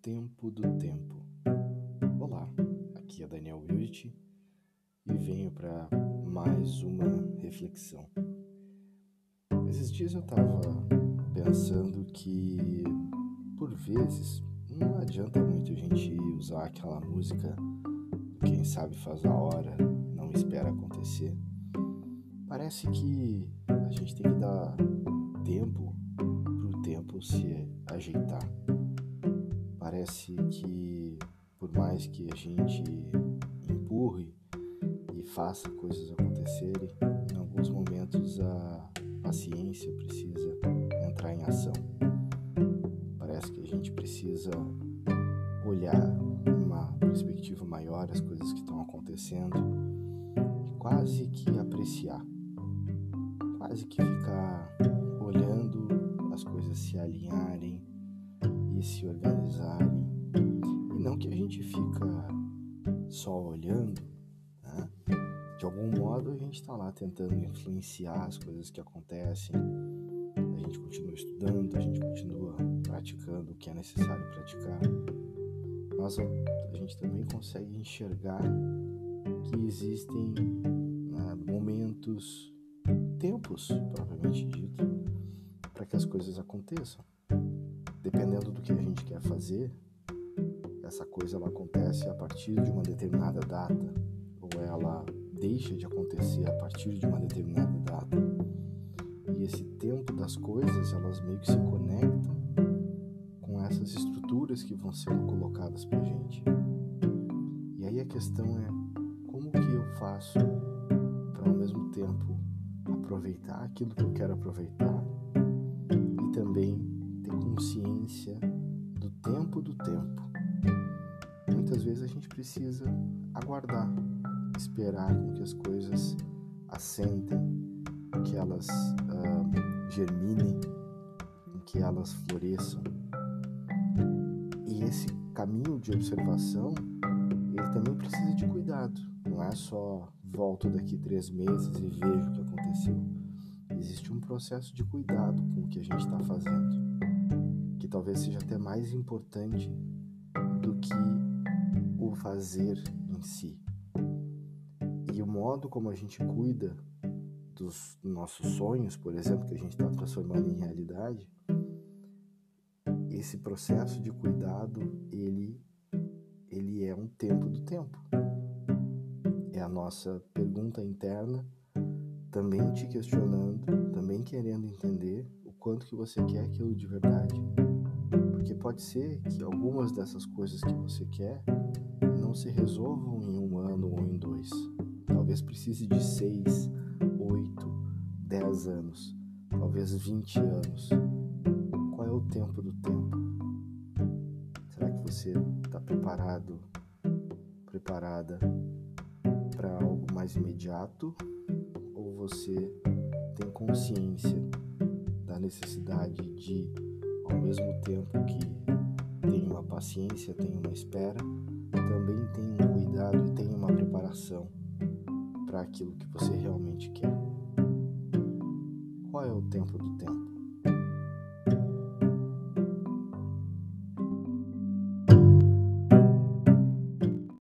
tempo do tempo. Olá, aqui é Daniel Wildt e venho para mais uma reflexão. Esses dias eu estava pensando que, por vezes, não adianta muito a gente usar aquela música quem sabe faz a hora, não espera acontecer. Parece que a gente tem que dar tempo para o tempo se ajeitar parece que por mais que a gente empurre e faça coisas acontecerem, em alguns momentos a paciência precisa entrar em ação. Parece que a gente precisa olhar uma perspectiva maior as coisas que estão acontecendo e quase que apreciar, quase que ficar olhando as coisas se alinharem e se organizarem. Olhando, né? De algum modo a gente está lá tentando influenciar as coisas que acontecem. A gente continua estudando, a gente continua praticando o que é necessário praticar. Mas a gente também consegue enxergar que existem né, momentos, tempos propriamente dito, para que as coisas aconteçam dependendo do que a gente quer fazer, essa coisa ela acontece a partir de uma determinada data ou ela deixa de acontecer a partir de uma determinada data. E esse tempo das coisas, elas meio que se conectam com essas estruturas que vão sendo colocadas pra gente. E aí a questão é como que eu faço para ao mesmo tempo aproveitar aquilo que eu quero aproveitar e também ter consciência do tempo do tempo. Muitas vezes a gente precisa aguardar, esperar com que as coisas assentem, que elas uh, germinem, que elas floresçam. E esse caminho de observação, ele também precisa de cuidado. Não é só volto daqui três meses e vejo o que aconteceu. Existe um processo de cuidado com o que a gente está fazendo que talvez seja até mais importante do que fazer em si. E o modo como a gente cuida dos nossos sonhos, por exemplo, que a gente está transformando em realidade, esse processo de cuidado, ele, ele é um tempo do tempo. É a nossa pergunta interna, também te questionando, também querendo entender o quanto que você quer aquilo de verdade. Porque pode ser que algumas dessas coisas que você quer se resolvam em um ano ou em dois. Talvez precise de seis, oito, dez anos, talvez vinte anos. Qual é o tempo do tempo? Será que você está preparado, preparada para algo mais imediato? Ou você tem consciência da necessidade de ao mesmo tempo que tem uma paciência, tem uma espera, também tem um cuidado e tem uma preparação para aquilo que você realmente quer. Qual é o tempo do tempo?